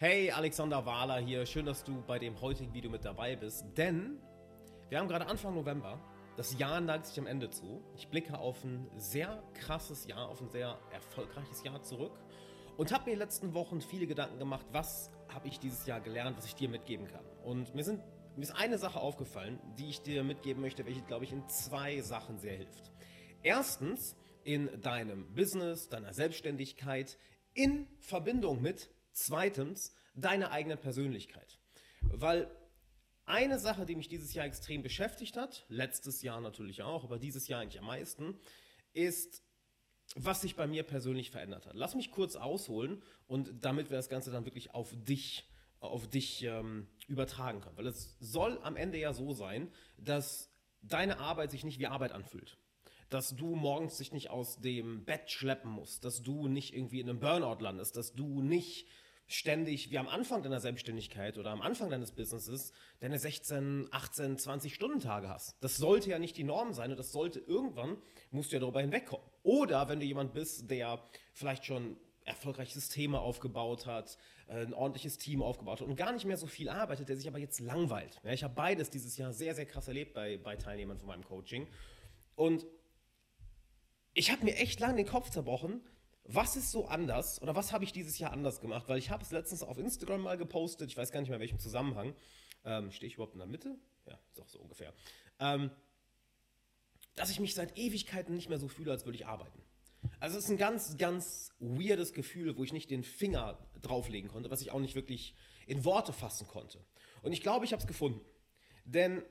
Hey, Alexander Wahler hier. Schön, dass du bei dem heutigen Video mit dabei bist. Denn wir haben gerade Anfang November. Das Jahr neigt sich am Ende zu. Ich blicke auf ein sehr krasses Jahr, auf ein sehr erfolgreiches Jahr zurück und habe mir in den letzten Wochen viele Gedanken gemacht, was habe ich dieses Jahr gelernt, was ich dir mitgeben kann. Und mir, sind, mir ist eine Sache aufgefallen, die ich dir mitgeben möchte, welche, glaube ich, in zwei Sachen sehr hilft. Erstens, in deinem Business, deiner Selbstständigkeit, in Verbindung mit Zweitens, deine eigene Persönlichkeit. Weil eine Sache, die mich dieses Jahr extrem beschäftigt hat, letztes Jahr natürlich auch, aber dieses Jahr eigentlich am meisten, ist, was sich bei mir persönlich verändert hat. Lass mich kurz ausholen und damit wir das Ganze dann wirklich auf dich, auf dich ähm, übertragen können. Weil es soll am Ende ja so sein, dass deine Arbeit sich nicht wie Arbeit anfühlt dass du morgens dich nicht aus dem Bett schleppen musst, dass du nicht irgendwie in einem Burnout landest, dass du nicht ständig, wie am Anfang deiner Selbstständigkeit oder am Anfang deines Businesses, deine 16, 18, 20 Stunden Tage hast. Das sollte ja nicht die Norm sein und das sollte irgendwann, musst du ja darüber hinwegkommen. Oder wenn du jemand bist, der vielleicht schon erfolgreiche Systeme aufgebaut hat, äh, ein ordentliches Team aufgebaut hat und gar nicht mehr so viel arbeitet, der sich aber jetzt langweilt. Ja, ich habe beides dieses Jahr sehr, sehr krass erlebt bei, bei Teilnehmern von meinem Coaching. Und ich habe mir echt lange den Kopf zerbrochen, was ist so anders oder was habe ich dieses Jahr anders gemacht? Weil ich habe es letztens auf Instagram mal gepostet, ich weiß gar nicht mehr in welchem Zusammenhang. Ähm, Stehe ich überhaupt in der Mitte? Ja, ist auch so ungefähr. Ähm, dass ich mich seit Ewigkeiten nicht mehr so fühle, als würde ich arbeiten. Also es ist ein ganz, ganz weirdes Gefühl, wo ich nicht den Finger drauflegen konnte, was ich auch nicht wirklich in Worte fassen konnte. Und ich glaube, ich habe es gefunden. Denn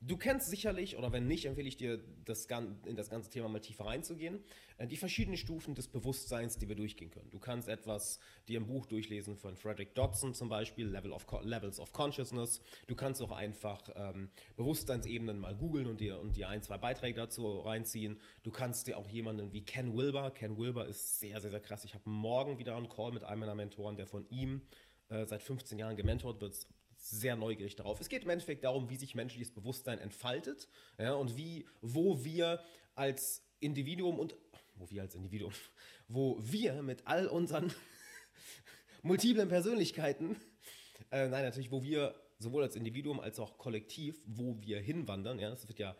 Du kennst sicherlich, oder wenn nicht, empfehle ich dir, das, in das ganze Thema mal tiefer reinzugehen, äh, die verschiedenen Stufen des Bewusstseins, die wir durchgehen können. Du kannst etwas dir im Buch durchlesen von Frederick Dodson zum Beispiel, Level of Levels of Consciousness. Du kannst auch einfach ähm, Bewusstseinsebenen mal googeln und dir, und dir ein, zwei Beiträge dazu reinziehen. Du kannst dir auch jemanden wie Ken Wilber, Ken Wilber ist sehr, sehr, sehr krass. Ich habe morgen wieder einen Call mit einem meiner Mentoren, der von ihm äh, seit 15 Jahren gementort wird, sehr neugierig darauf. Es geht im Endeffekt darum, wie sich menschliches Bewusstsein entfaltet ja, und wie, wo wir als Individuum und wo wir als Individuum, wo wir mit all unseren multiplen Persönlichkeiten, äh, nein, natürlich, wo wir sowohl als Individuum als auch kollektiv, wo wir hinwandern, ja, das wird ja,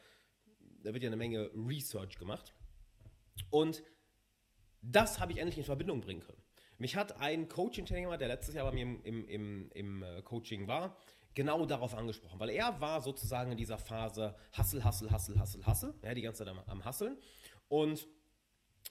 da wird ja eine Menge Research gemacht. Und das habe ich endlich in Verbindung bringen können. Mich hat ein Coaching-Teilnehmer, der letztes Jahr bei mir im, im, im, im äh, Coaching war, genau darauf angesprochen, weil er war sozusagen in dieser Phase Hassel, Hassel, Hassel, Hassel, Hassel, ja, die ganze Zeit am, am Hasseln und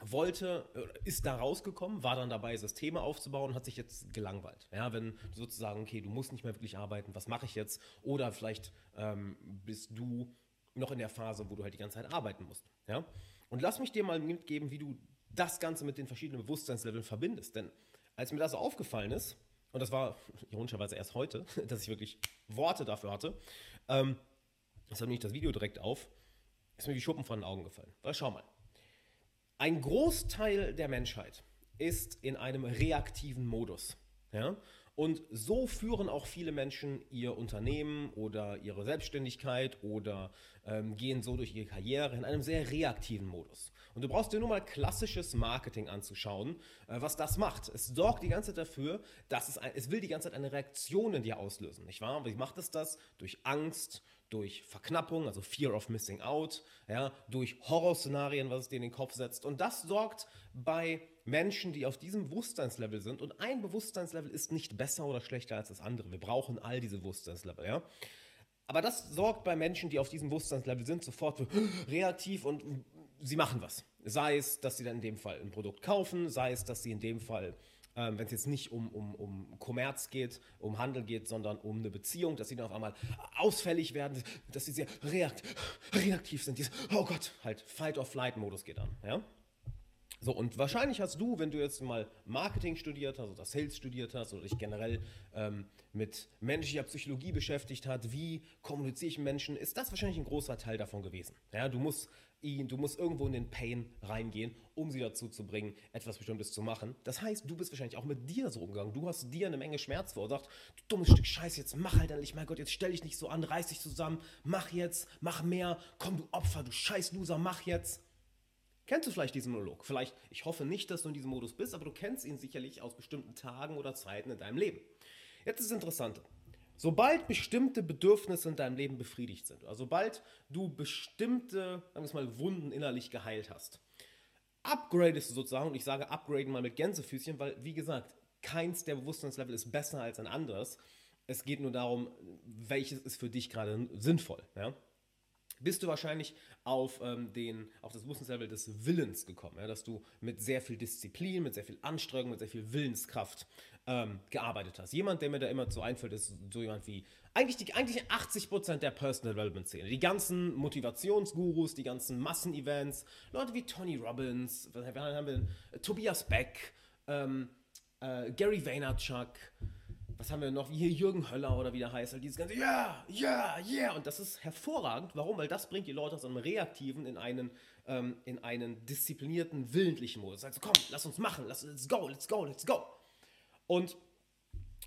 wollte, ist da rausgekommen, war dann dabei, Systeme aufzubauen und hat sich jetzt gelangweilt. Ja, wenn du sozusagen, okay, du musst nicht mehr wirklich arbeiten, was mache ich jetzt? Oder vielleicht ähm, bist du noch in der Phase, wo du halt die ganze Zeit arbeiten musst. Ja? Und lass mich dir mal mitgeben, wie du das Ganze mit den verschiedenen Bewusstseinsleveln verbindest. Denn als mir das so aufgefallen ist, und das war ironischerweise erst heute, dass ich wirklich Worte dafür hatte, ähm, deshalb nehme ich das Video direkt auf, ist mir wie Schuppen von den Augen gefallen. Weil schau mal, ein Großteil der Menschheit ist in einem reaktiven Modus. Ja? Und so führen auch viele Menschen ihr Unternehmen oder ihre Selbstständigkeit oder ähm, gehen so durch ihre Karriere in einem sehr reaktiven Modus. Und du brauchst dir nur mal klassisches Marketing anzuschauen, äh, was das macht. Es sorgt die ganze Zeit dafür, dass es, ein, es will die ganze Zeit eine Reaktion in dir auslösen, nicht wahr? Wie macht es das? Durch Angst, durch Verknappung, also Fear of Missing Out, ja, durch Horrorszenarien, was es dir in den Kopf setzt. Und das sorgt bei Menschen, die auf diesem Bewusstseinslevel sind, und ein Bewusstseinslevel ist nicht besser oder schlechter als das andere. Wir brauchen all diese Bewusstseinslevel, ja. Aber das sorgt bei Menschen, die auf diesem Bewusstseinslevel sind, sofort für reaktiv und sie machen was. Sei es, dass sie dann in dem Fall ein Produkt kaufen, sei es, dass sie in dem Fall ähm, wenn es jetzt nicht um, um, um Kommerz geht, um Handel geht, sondern um eine Beziehung, dass sie dann auf einmal ausfällig werden, dass sie sehr reakt, reaktiv sind. Dieses, oh Gott, halt Fight-or-Flight-Modus geht an. Ja? So, und wahrscheinlich hast du, wenn du jetzt mal Marketing studiert hast oder Sales studiert hast oder dich generell ähm, mit menschlicher Psychologie beschäftigt hast, wie kommuniziere ich Menschen, ist das wahrscheinlich ein großer Teil davon gewesen. Ja, du musst ihn, du musst irgendwo in den Pain reingehen, um sie dazu zu bringen, etwas Bestimmtes zu machen. Das heißt, du bist wahrscheinlich auch mit dir so umgegangen. Du hast dir eine Menge Schmerz verursacht. Du dummes Stück Scheiße, jetzt mach halt endlich, mein Gott, jetzt stell dich nicht so an, reiß dich zusammen, mach jetzt, mach mehr, komm du Opfer, du scheiß Loser, mach jetzt. Kennst du vielleicht diesen Monolog? Vielleicht, ich hoffe nicht, dass du in diesem Modus bist, aber du kennst ihn sicherlich aus bestimmten Tagen oder Zeiten in deinem Leben. Jetzt ist das Interessante. Sobald bestimmte Bedürfnisse in deinem Leben befriedigt sind, also sobald du bestimmte, sagen wir mal, Wunden innerlich geheilt hast, upgradest du sozusagen, und ich sage upgraden mal mit Gänsefüßchen, weil, wie gesagt, keins der Bewusstseinslevel ist besser als ein anderes. Es geht nur darum, welches ist für dich gerade sinnvoll. Ja? Bist du wahrscheinlich auf, ähm, den, auf das Bewusstseinslevel des Willens gekommen, ja? dass du mit sehr viel Disziplin, mit sehr viel Anstrengung, mit sehr viel Willenskraft ähm, gearbeitet hast. Jemand, der mir da immer so einfällt, ist so jemand wie eigentlich, die, eigentlich 80% der Personal Development Szene. Die ganzen Motivationsgurus, die ganzen Massenevents, Leute wie Tony Robbins, was haben wir denn? Tobias Beck, ähm, äh, Gary Vaynerchuk, was haben wir noch, wie hier Jürgen Höller oder wie der heißt, halt dieses ganze, ja, ja, ja, und das ist hervorragend. Warum? Weil das bringt die Leute aus einem reaktiven in einen, ähm, in einen disziplinierten, willentlichen Modus. Also komm, lass uns machen, lass, let's go, let's go, let's go. Und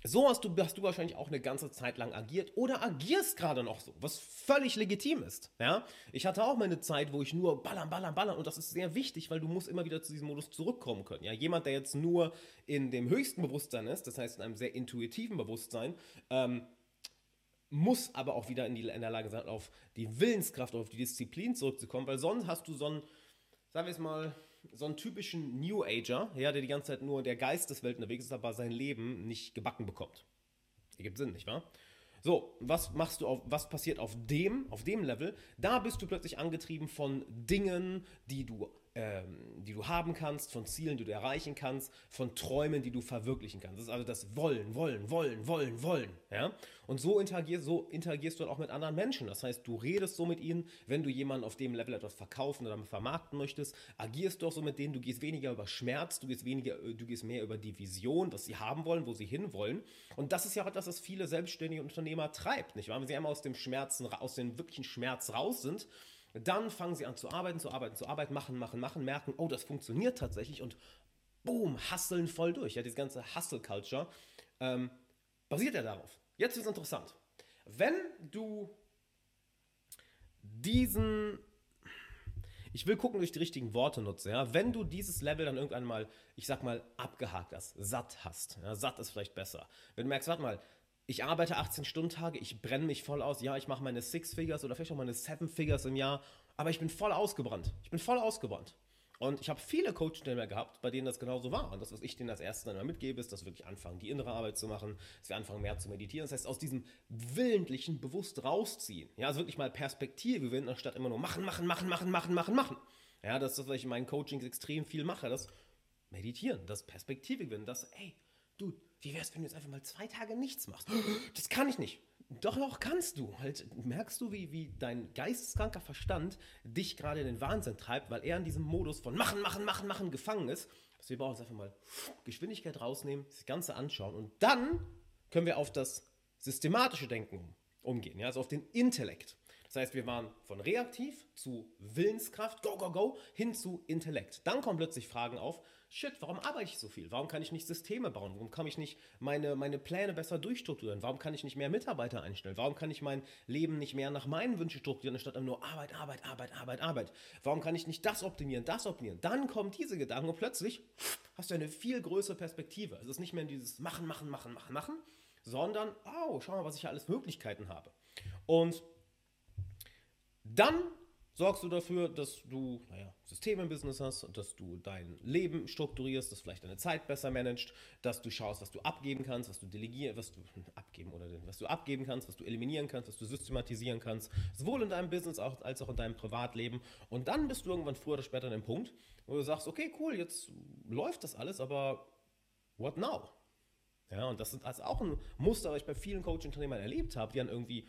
so hast du, hast du wahrscheinlich auch eine ganze Zeit lang agiert oder agierst gerade noch so, was völlig legitim ist. Ja? Ich hatte auch mal eine Zeit, wo ich nur ballern, ballern, ballern und das ist sehr wichtig, weil du musst immer wieder zu diesem Modus zurückkommen können. Ja? Jemand, der jetzt nur in dem höchsten Bewusstsein ist, das heißt in einem sehr intuitiven Bewusstsein, ähm, muss aber auch wieder in, die, in der Lage sein, auf die Willenskraft, auf die Disziplin zurückzukommen, weil sonst hast du so ein, sagen wir es mal, so einen typischen New Ager, ja, der die ganze Zeit nur der Geist des Welt unterwegs ist, aber sein Leben nicht gebacken bekommt. Ergibt Sinn, nicht wahr? So, was machst du auf, was passiert auf dem, auf dem Level? Da bist du plötzlich angetrieben von Dingen, die du ähm, die du haben kannst, von Zielen, die du erreichen kannst, von Träumen, die du verwirklichen kannst. Das ist also das Wollen, Wollen, Wollen, Wollen, Wollen. Ja? Und so interagierst, so interagierst du dann auch mit anderen Menschen. Das heißt, du redest so mit ihnen, wenn du jemanden auf dem Level etwas verkaufen oder vermarkten möchtest, agierst du auch so mit denen, du gehst weniger über Schmerz, du gehst weniger, du gehst mehr über die Vision, was sie haben wollen, wo sie hinwollen. Und das ist ja auch etwas, was viele selbstständige Unternehmer treibt, nicht wahr? Wenn sie einmal aus dem Schmerzen, aus dem wirklichen Schmerz raus sind, dann fangen sie an zu arbeiten, zu arbeiten, zu arbeiten, machen, machen, machen, merken, oh, das funktioniert tatsächlich und boom, hasseln voll durch. Ja, diese ganze Hustle-Culture ähm, basiert ja darauf. Jetzt ist es interessant. Wenn du diesen, ich will gucken, durch die richtigen Worte nutze, ja, wenn du dieses Level dann irgendwann mal, ich sag mal, abgehakt hast, satt hast, ja, satt ist vielleicht besser. Wenn du merkst, warte mal, ich arbeite 18 Stunden Tage, ich brenne mich voll aus. Ja, ich mache meine Six Figures oder vielleicht auch meine Seven Figures im Jahr, aber ich bin voll ausgebrannt. Ich bin voll ausgebrannt. Und ich habe viele Coachstellen gehabt, bei denen das genauso war. Und das, was ich denen als erstes dann immer mitgebe, ist, dass wir wirklich anfangen, die innere Arbeit zu machen, dass wir anfangen, mehr zu meditieren. Das heißt, aus diesem Willentlichen bewusst rausziehen. Ja, also wirklich mal Perspektive gewinnen, anstatt immer nur machen, machen, machen, machen, machen, machen, machen. Ja, das ist das, was ich in meinen Coachings extrem viel mache. Das Meditieren, das Perspektive gewinnen, das, ey, du, wie wäre es, wenn du jetzt einfach mal zwei Tage nichts machst? Das kann ich nicht. Doch, doch, kannst du. Halt, merkst du, wie, wie dein geisteskranker Verstand dich gerade in den Wahnsinn treibt, weil er in diesem Modus von machen, machen, machen, machen gefangen ist. Dass wir brauchen uns einfach mal Geschwindigkeit rausnehmen, das Ganze anschauen und dann können wir auf das systematische Denken umgehen, ja, also auf den Intellekt. Das heißt, wir waren von reaktiv zu Willenskraft, go, go, go, hin zu Intellekt. Dann kommen plötzlich Fragen auf, shit, warum arbeite ich so viel? Warum kann ich nicht Systeme bauen? Warum kann ich nicht meine, meine Pläne besser durchstrukturieren? Warum kann ich nicht mehr Mitarbeiter einstellen? Warum kann ich mein Leben nicht mehr nach meinen Wünschen strukturieren, anstatt nur Arbeit, Arbeit, Arbeit, Arbeit, Arbeit? Warum kann ich nicht das optimieren, das optimieren? Dann kommen diese Gedanken und plötzlich hast du eine viel größere Perspektive. Es ist nicht mehr dieses Machen, Machen, Machen, Machen, Machen, sondern, oh, schau mal, was ich alles Möglichkeiten habe. Und dann sorgst du dafür, dass du naja, Systeme im Business hast, dass du dein Leben strukturierst, dass vielleicht deine Zeit besser managst, dass du schaust, was du abgeben kannst, was du delegieren, was du abgeben oder was du abgeben kannst, was du eliminieren kannst, was du systematisieren kannst, sowohl in deinem Business als auch in deinem Privatleben. Und dann bist du irgendwann früher oder später an dem Punkt, wo du sagst, okay, cool, jetzt läuft das alles, aber what now? Ja, und das ist also auch ein Muster, was ich bei vielen Coach-Unternehmern erlebt habe, die dann irgendwie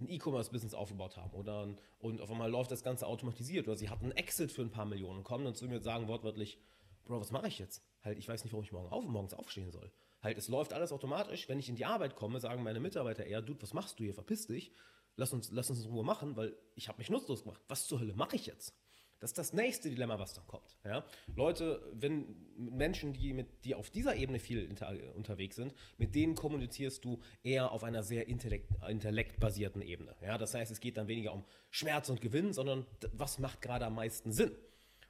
ein E-Commerce-Business aufgebaut haben oder ein, und auf einmal läuft das Ganze automatisiert oder sie hatten einen Exit für ein paar Millionen und kommen dann zu mir und sagen wortwörtlich, Bro, was mache ich jetzt? Halt, ich weiß nicht, warum ich morgen auf, morgens aufstehen soll. Halt, es läuft alles automatisch. Wenn ich in die Arbeit komme, sagen meine Mitarbeiter eher, Dude, was machst du hier? Verpiss dich. Lass uns, lass uns in Ruhe machen, weil ich habe mich nutzlos gemacht. Was zur Hölle mache ich jetzt? Das ist das nächste Dilemma, was dann kommt. Ja? Leute, wenn Menschen, die, mit, die auf dieser Ebene viel unterwegs sind, mit denen kommunizierst du eher auf einer sehr intellekt, intellektbasierten Ebene. Ja? Das heißt, es geht dann weniger um Schmerz und Gewinn, sondern was macht gerade am meisten Sinn.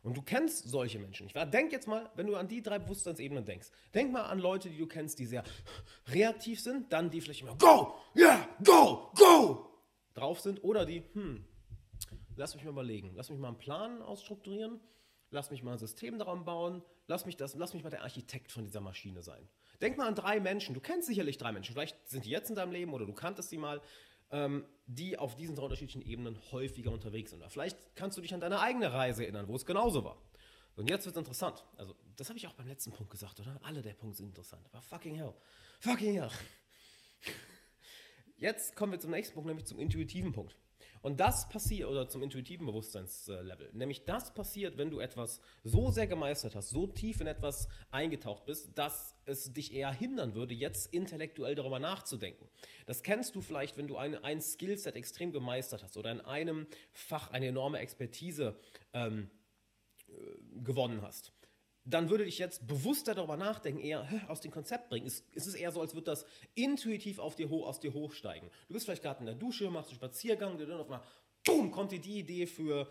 Und du kennst solche Menschen nicht. Denk jetzt mal, wenn du an die drei Bewusstseinsebenen denkst. Denk mal an Leute, die du kennst, die sehr reaktiv sind, dann die vielleicht immer Go, yeah, go, go drauf sind oder die, hm, lass mich mal überlegen, lass mich mal einen Plan ausstrukturieren, lass mich mal ein System daran bauen, lass mich, das, lass mich mal der Architekt von dieser Maschine sein. Denk mal an drei Menschen, du kennst sicherlich drei Menschen, vielleicht sind die jetzt in deinem Leben oder du kanntest sie mal, ähm, die auf diesen drei unterschiedlichen Ebenen häufiger unterwegs sind. Oder vielleicht kannst du dich an deine eigene Reise erinnern, wo es genauso war. Und jetzt wird es interessant. Also, das habe ich auch beim letzten Punkt gesagt, oder? Alle der Punkte sind interessant. Aber fucking hell. Fucking hell. Jetzt kommen wir zum nächsten Punkt, nämlich zum intuitiven Punkt. Und das passiert, oder zum intuitiven Bewusstseinslevel, nämlich das passiert, wenn du etwas so sehr gemeistert hast, so tief in etwas eingetaucht bist, dass es dich eher hindern würde, jetzt intellektuell darüber nachzudenken. Das kennst du vielleicht, wenn du ein, ein Skillset extrem gemeistert hast oder in einem Fach eine enorme Expertise ähm, äh, gewonnen hast dann würde ich jetzt bewusster darüber nachdenken, eher aus dem Konzept bringen. Es, ist eher so, als würde das intuitiv auf dir, aus dir hochsteigen. Du bist vielleicht gerade in der Dusche, machst einen Spaziergang, dann auf einmal, boom, kommt dir die Idee für,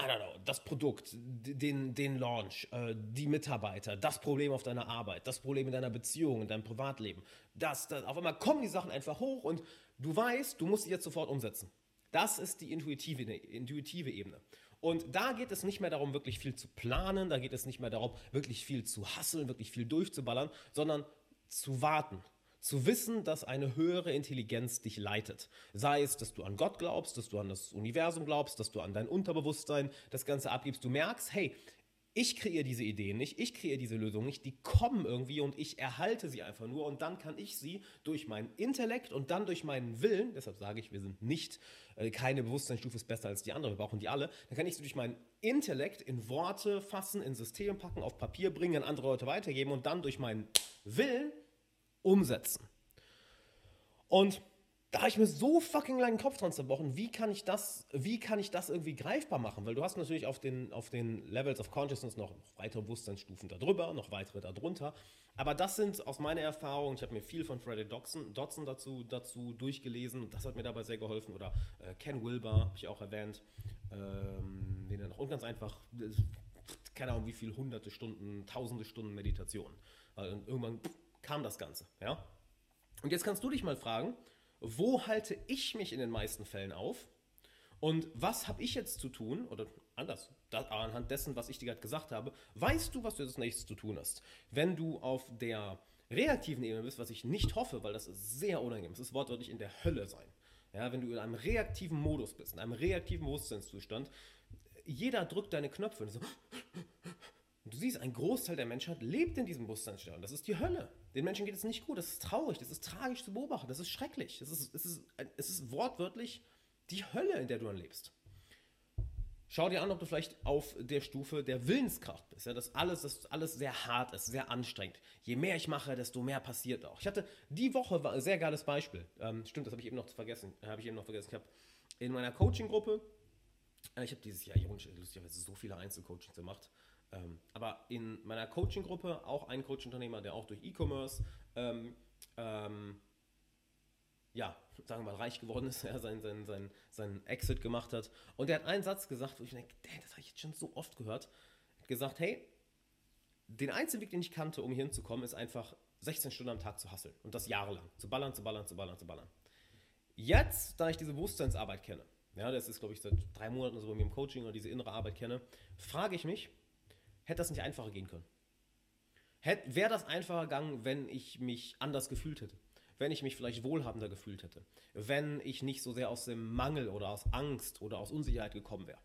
I don't know, das Produkt, den, den Launch, äh, die Mitarbeiter, das Problem auf deiner Arbeit, das Problem in deiner Beziehung, in deinem Privatleben. Das, das, auf einmal kommen die Sachen einfach hoch und du weißt, du musst sie jetzt sofort umsetzen. Das ist die intuitive, intuitive Ebene. Und da geht es nicht mehr darum, wirklich viel zu planen, da geht es nicht mehr darum, wirklich viel zu hasseln, wirklich viel durchzuballern, sondern zu warten, zu wissen, dass eine höhere Intelligenz dich leitet. Sei es, dass du an Gott glaubst, dass du an das Universum glaubst, dass du an dein Unterbewusstsein das Ganze abgibst. Du merkst, hey, ich kreiere diese Ideen nicht, ich kreiere diese Lösungen nicht, die kommen irgendwie und ich erhalte sie einfach nur und dann kann ich sie durch meinen Intellekt und dann durch meinen Willen, deshalb sage ich, wir sind nicht, äh, keine Bewusstseinsstufe ist besser als die andere, wir brauchen die alle, dann kann ich sie durch meinen Intellekt in Worte fassen, in System packen, auf Papier bringen, an andere Leute weitergeben und dann durch meinen Willen umsetzen. Und da habe ich mir so fucking langen Kopf dran zerbrochen, wie kann ich das, wie kann ich das irgendwie greifbar machen? Weil du hast natürlich auf den, auf den Levels of Consciousness noch weitere Bewusstseinsstufen darüber, noch weitere darunter. Aber das sind aus meiner Erfahrung, ich habe mir viel von Freddy Dodson, Dodson dazu, dazu durchgelesen, das hat mir dabei sehr geholfen. Oder äh, Ken Wilber, habe ich auch erwähnt, ähm, den dann auch ganz einfach, keine Ahnung wie viele hunderte Stunden, tausende Stunden Meditation. Und irgendwann kam das Ganze, ja. Und jetzt kannst du dich mal fragen, wo halte ich mich in den meisten Fällen auf und was habe ich jetzt zu tun oder anders, da, anhand dessen, was ich dir gerade gesagt habe, weißt du, was du als nächstes zu tun hast. Wenn du auf der reaktiven Ebene bist, was ich nicht hoffe, weil das ist sehr unangenehm, es ist wortwörtlich in der Hölle sein. Ja, wenn du in einem reaktiven Modus bist, in einem reaktiven Bewusstseinszustand, jeder drückt deine Knöpfe und so, du siehst, ein Großteil der Menschheit lebt in diesem Bewusstseinszustand. Das ist die Hölle. Den Menschen geht es nicht gut. Das ist traurig. Das ist tragisch zu beobachten. Das ist schrecklich. Das ist, es, ist, es ist wortwörtlich die Hölle, in der du dann lebst. Schau dir an, ob du vielleicht auf der Stufe der Willenskraft bist. Ja, dass alles, dass alles sehr hart ist, sehr anstrengend. Je mehr ich mache, desto mehr passiert auch. Ich hatte die Woche ein sehr geiles Beispiel. Ähm, stimmt, das habe ich eben noch vergessen. Habe ich eben noch vergessen. Ich habe in meiner Coaching-Gruppe, äh, ich habe dieses Jahr lustigerweise so viele Einzelcoachings gemacht. Ähm, aber in meiner Coaching-Gruppe auch ein Coach-Unternehmer, der auch durch E-Commerce ähm, ähm, ja, sagen wir mal, reich geworden ist, ja, seinen sein, sein, sein Exit gemacht hat. Und der hat einen Satz gesagt, wo ich denke, das habe ich jetzt schon so oft gehört. Er hat gesagt, hey, den einzigen Weg, den ich kannte, um hier hinzukommen, ist einfach 16 Stunden am Tag zu hasseln. Und das jahrelang. Zu ballern, zu ballern, zu ballern, zu ballern. Jetzt, da ich diese Bewusstseinsarbeit kenne, ja, das ist, glaube ich, seit drei Monaten so bei mir im Coaching oder diese innere Arbeit kenne, frage ich mich, hätte das nicht einfacher gehen können? Wäre das einfacher gegangen, wenn ich mich anders gefühlt hätte? Wenn ich mich vielleicht wohlhabender gefühlt hätte? Wenn ich nicht so sehr aus dem Mangel oder aus Angst oder aus Unsicherheit gekommen wäre?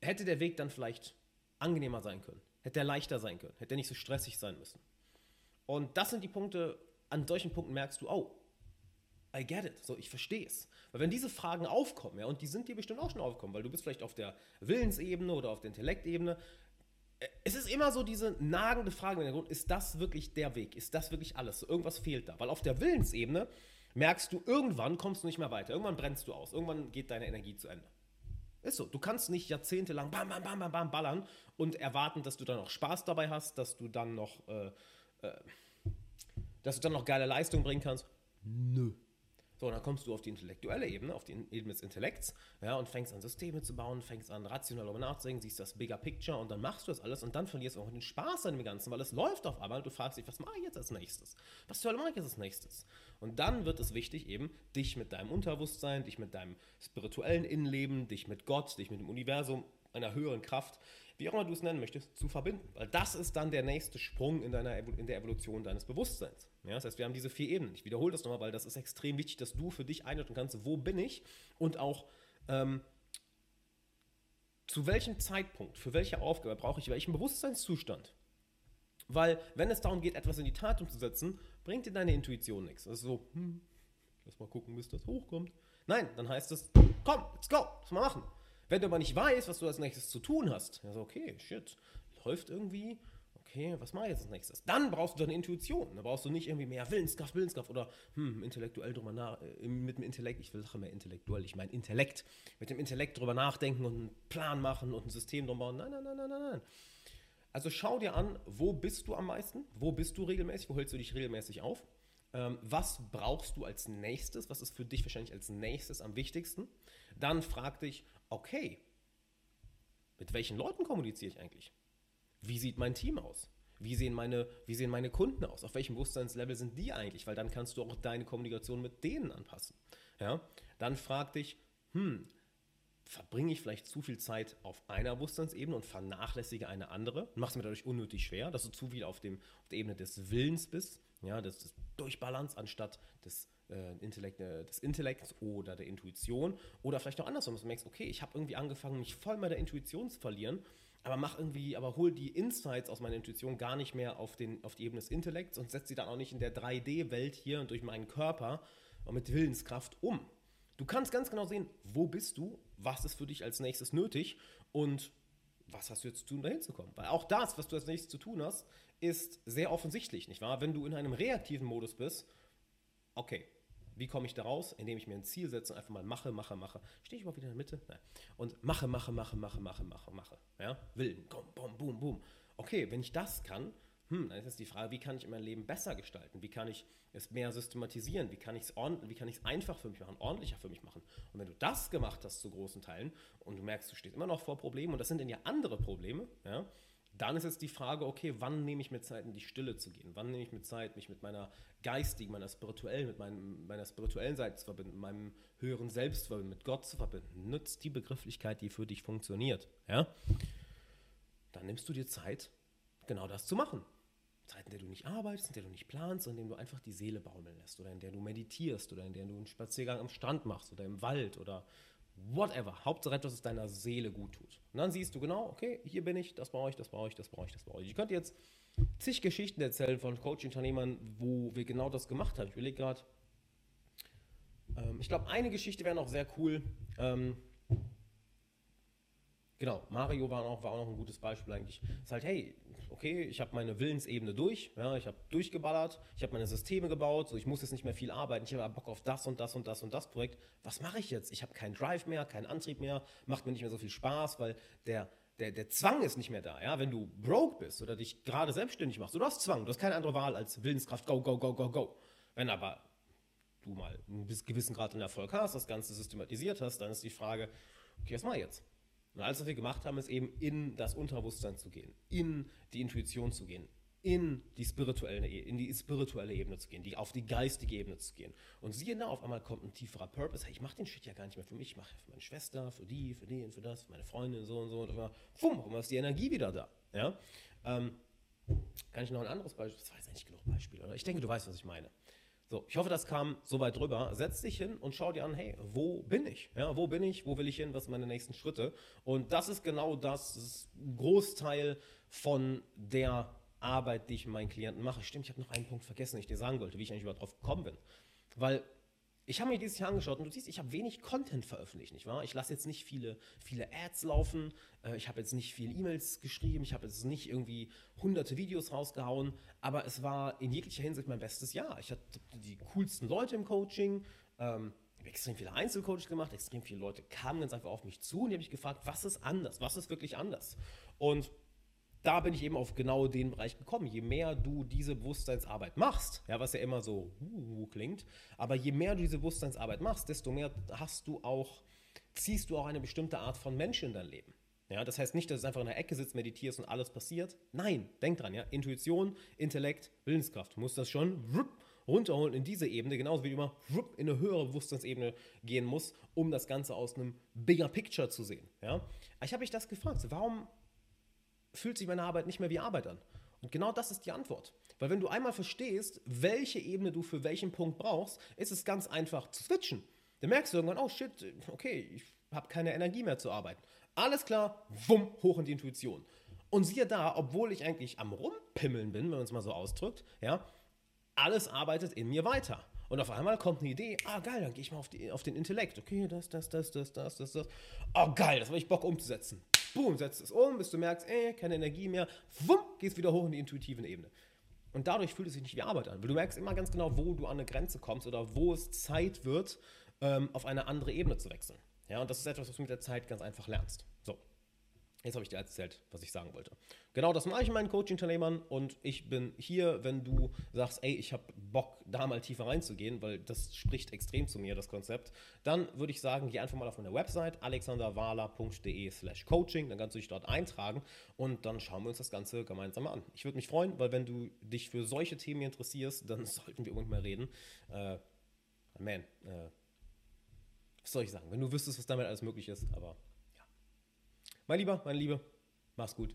Hätte der Weg dann vielleicht angenehmer sein können? Hätte er leichter sein können? Hätte er nicht so stressig sein müssen? Und das sind die Punkte, an solchen Punkten merkst du, oh, I get it, so ich verstehe es. Weil wenn diese Fragen aufkommen, ja, und die sind dir bestimmt auch schon aufgekommen, weil du bist vielleicht auf der Willensebene oder auf der Intellektebene, es ist immer so diese nagende Frage im Hintergrund, ist das wirklich der Weg? Ist das wirklich alles? Irgendwas fehlt da. Weil auf der Willensebene merkst du, irgendwann kommst du nicht mehr weiter. Irgendwann brennst du aus. Irgendwann geht deine Energie zu Ende. Ist so. Du kannst nicht jahrzehntelang bam, bam, bam, bam, bam ballern und erwarten, dass du dann noch Spaß dabei hast, dass du dann noch, äh, äh, dass du dann noch geile Leistung bringen kannst. Kommst du auf die intellektuelle Ebene, auf die Ebene des Intellekts, ja, und fängst an, Systeme zu bauen, fängst an, rational darüber nachzudenken, siehst das Bigger Picture und dann machst du das alles und dann verlierst du auch den Spaß an dem Ganzen, weil es läuft auf einmal und du fragst dich, was mache ich jetzt als nächstes? Was zur Hölle mache ich jetzt als nächstes? Und dann wird es wichtig, eben, dich mit deinem Unterbewusstsein, dich mit deinem spirituellen Innenleben, dich mit Gott, dich mit dem Universum, einer höheren Kraft, wie auch immer du es nennen möchtest, zu verbinden. Weil das ist dann der nächste Sprung in, deiner, in der Evolution deines Bewusstseins. Ja, das heißt, wir haben diese vier Ebenen. Ich wiederhole das nochmal, weil das ist extrem wichtig, dass du für dich einordnen kannst, wo bin ich und auch ähm, zu welchem Zeitpunkt, für welche Aufgabe brauche ich welchen Bewusstseinszustand. Weil, wenn es darum geht, etwas in die Tat umzusetzen, bringt dir deine Intuition nichts. Das ist so, hm, lass mal gucken, bis das hochkommt. Nein, dann heißt es, komm, let's go, lass mal machen. Wenn du aber nicht weißt, was du als nächstes zu tun hast, ja, so, okay, shit, läuft irgendwie, okay, was mache ich jetzt als nächstes? Dann brauchst du deine Intuition. Da brauchst du nicht irgendwie mehr Willenskraft, Willenskraft oder hm, intellektuell drüber nach, äh, mit dem Intellekt, ich will mehr intellektuell, ich meine Intellekt, mit dem Intellekt drüber nachdenken und einen Plan machen und ein System drum bauen. Nein, nein, nein, nein, nein, nein. Also schau dir an, wo bist du am meisten? Wo bist du regelmäßig? Wo hältst du dich regelmäßig auf? Ähm, was brauchst du als nächstes? Was ist für dich wahrscheinlich als nächstes am wichtigsten? Dann frag dich, okay, mit welchen Leuten kommuniziere ich eigentlich? Wie sieht mein Team aus? Wie sehen, meine, wie sehen meine Kunden aus? Auf welchem Bewusstseinslevel sind die eigentlich? Weil dann kannst du auch deine Kommunikation mit denen anpassen. Ja? Dann frag dich, hm, verbringe ich vielleicht zu viel Zeit auf einer Bewusstseinsebene und vernachlässige eine andere und machst mir dadurch unnötig schwer, dass du zu viel auf, dem, auf der Ebene des Willens bist, ja, des, des Durchbalance anstatt des äh, Intellekt, äh, des Intellekts oder der Intuition. Oder vielleicht auch andersrum, dass du merkst, okay, ich habe irgendwie angefangen, mich voll mit der Intuition zu verlieren, aber mach irgendwie, aber hol die Insights aus meiner Intuition gar nicht mehr auf, den, auf die Ebene des Intellekts und setz sie dann auch nicht in der 3D-Welt hier und durch meinen Körper mit Willenskraft um. Du kannst ganz genau sehen, wo bist du, was ist für dich als nächstes nötig und was hast du jetzt zu tun, dahin zu? Weil auch das, was du als nächstes zu tun hast, ist sehr offensichtlich, nicht wahr? Wenn du in einem reaktiven Modus bist, okay, wie komme ich da raus? Indem ich mir ein Ziel setze und einfach mal mache, mache, mache. Stehe ich überhaupt wieder in der Mitte? Nein. Und mache, mache, mache, mache, mache, mache, mache. Ja? Willen, komm, bom, boom, boom. Okay, wenn ich das kann, hm, dann ist jetzt die Frage, wie kann ich mein Leben besser gestalten? Wie kann ich es mehr systematisieren? Wie kann ich es einfach für mich machen, ordentlicher für mich machen? Und wenn du das gemacht hast zu großen Teilen und du merkst, du stehst immer noch vor Problemen und das sind dann ja andere Probleme, ja, dann ist jetzt die Frage, okay, wann nehme ich mir Zeit, in die Stille zu gehen? Wann nehme ich mir Zeit, mich mit meiner geistigen, meiner spirituellen, mit meinem, meiner spirituellen Seite zu verbinden, meinem höheren Selbst zu verbinden, mit Gott zu verbinden? Nutzt die Begrifflichkeit, die für dich funktioniert. Ja? Dann nimmst du dir Zeit, genau das zu machen. Zeit, in der du nicht arbeitest, in der du nicht planst, sondern in der du einfach die Seele baumeln lässt oder in der du meditierst oder in der du einen Spaziergang am Strand machst oder im Wald oder whatever. Hauptsache etwas, was deiner Seele gut tut. Und dann siehst du genau, okay, hier bin ich, das brauche ich, das brauche ich, das brauche ich, das brauche ich. Ich könnte jetzt zig Geschichten erzählen von Coaching-Unternehmern, wo wir genau das gemacht haben. Ich überlege gerade, ähm, ich glaube, eine Geschichte wäre noch sehr cool. Ähm, genau, Mario war auch, war auch noch ein gutes Beispiel eigentlich. Es ist halt, hey, okay, ich habe meine Willensebene durch, ja, ich habe durchgeballert, ich habe meine Systeme gebaut, so ich muss jetzt nicht mehr viel arbeiten, ich habe Bock auf das und das und das und das Projekt. Was mache ich jetzt? Ich habe keinen Drive mehr, keinen Antrieb mehr, macht mir nicht mehr so viel Spaß, weil der der, der Zwang ist nicht mehr da. Ja? Wenn du broke bist oder dich gerade selbstständig machst, du hast Zwang, du hast keine andere Wahl als Willenskraft, go, go, go, go, go. Wenn aber du mal einen gewissen Grad an Erfolg hast, das Ganze systematisiert hast, dann ist die Frage, okay, was mache ich jetzt? Und alles, was wir gemacht haben, ist eben in das Unterbewusstsein zu gehen, in die Intuition zu gehen, in die spirituelle, in die spirituelle Ebene zu gehen, die, auf die geistige Ebene zu gehen. Und siehe da, auf einmal kommt ein tieferer Purpose. Hey, ich mache den Shit ja gar nicht mehr für mich, ich mache für meine Schwester, für die, für den, für das, für meine Freundin, so und so. Und immer, bumm, auf ist die Energie wieder da. Ja? Ähm, kann ich noch ein anderes Beispiel? Das war jetzt nicht genug Beispiele, oder? Ich denke, du weißt, was ich meine. So, ich hoffe, das kam so weit drüber. Setz dich hin und schau dir an, hey, wo bin ich? Ja, wo bin ich? Wo will ich hin? Was sind meine nächsten Schritte? Und das ist genau das, das ist ein Großteil von der Arbeit, die ich mit meinen Klienten mache. Stimmt, ich habe noch einen Punkt vergessen, den ich dir sagen wollte, wie ich eigentlich überhaupt drauf gekommen bin. Weil ich habe mir dieses Jahr angeschaut und du siehst, ich habe wenig Content veröffentlicht, nicht wahr? Ich lasse jetzt nicht viele, viele Ads laufen, äh, ich habe jetzt nicht viele E-Mails geschrieben, ich habe jetzt nicht irgendwie hunderte Videos rausgehauen, aber es war in jeglicher Hinsicht mein bestes Jahr. Ich hatte die coolsten Leute im Coaching, ähm, habe extrem viele Einzelcoaches gemacht, extrem viele Leute kamen ganz einfach auf mich zu und die haben mich gefragt, was ist anders, was ist wirklich anders? Und da bin ich eben auf genau den Bereich gekommen. Je mehr du diese Bewusstseinsarbeit machst, ja, was ja immer so uh, klingt, aber je mehr du diese Bewusstseinsarbeit machst, desto mehr hast du auch, ziehst du auch eine bestimmte Art von Menschen in dein Leben. Ja, das heißt nicht, dass du einfach in der Ecke sitzt, meditierst und alles passiert. Nein, denk dran, ja. Intuition, Intellekt, Willenskraft. Du musst das schon runterholen in diese Ebene, genauso wie du immer in eine höhere Bewusstseinsebene gehen musst, um das Ganze aus einem bigger Picture zu sehen. Ja? Ich habe mich das gefragt, warum fühlt sich meine Arbeit nicht mehr wie Arbeit an? Und genau das ist die Antwort. Weil wenn du einmal verstehst, welche Ebene du für welchen Punkt brauchst, ist es ganz einfach zu switchen. Dann merkst du irgendwann, oh shit, okay, ich habe keine Energie mehr zu arbeiten. Alles klar, wumm, hoch in die Intuition. Und siehe da, obwohl ich eigentlich am Rumpimmeln bin, wenn man es mal so ausdrückt, ja, alles arbeitet in mir weiter. Und auf einmal kommt eine Idee, ah geil, dann gehe ich mal auf, die, auf den Intellekt. Okay, das, das, das, das, das, das, das. Oh geil, das habe ich Bock umzusetzen. Boom, setzt es um, bis du merkst, ey, keine Energie mehr. Wumm, gehst wieder hoch in die intuitive Ebene. Und dadurch fühlt es sich nicht wie Arbeit an. Weil du merkst immer ganz genau, wo du an eine Grenze kommst oder wo es Zeit wird, ähm, auf eine andere Ebene zu wechseln. Ja, und das ist etwas, was du mit der Zeit ganz einfach lernst. Jetzt habe ich dir erzählt, was ich sagen wollte. Genau das mache ich in meinen Coaching-Teilnehmern und ich bin hier, wenn du sagst, ey, ich habe Bock, da mal tiefer reinzugehen, weil das spricht extrem zu mir, das Konzept, dann würde ich sagen, geh einfach mal auf meine Website alexanderwala.de slash coaching, dann kannst du dich dort eintragen und dann schauen wir uns das Ganze gemeinsam an. Ich würde mich freuen, weil wenn du dich für solche Themen interessierst, dann sollten wir irgendwann mal reden. Äh, man, äh, was soll ich sagen, wenn du wüsstest, was damit alles möglich ist, aber mein Lieber, meine Liebe, mach's gut.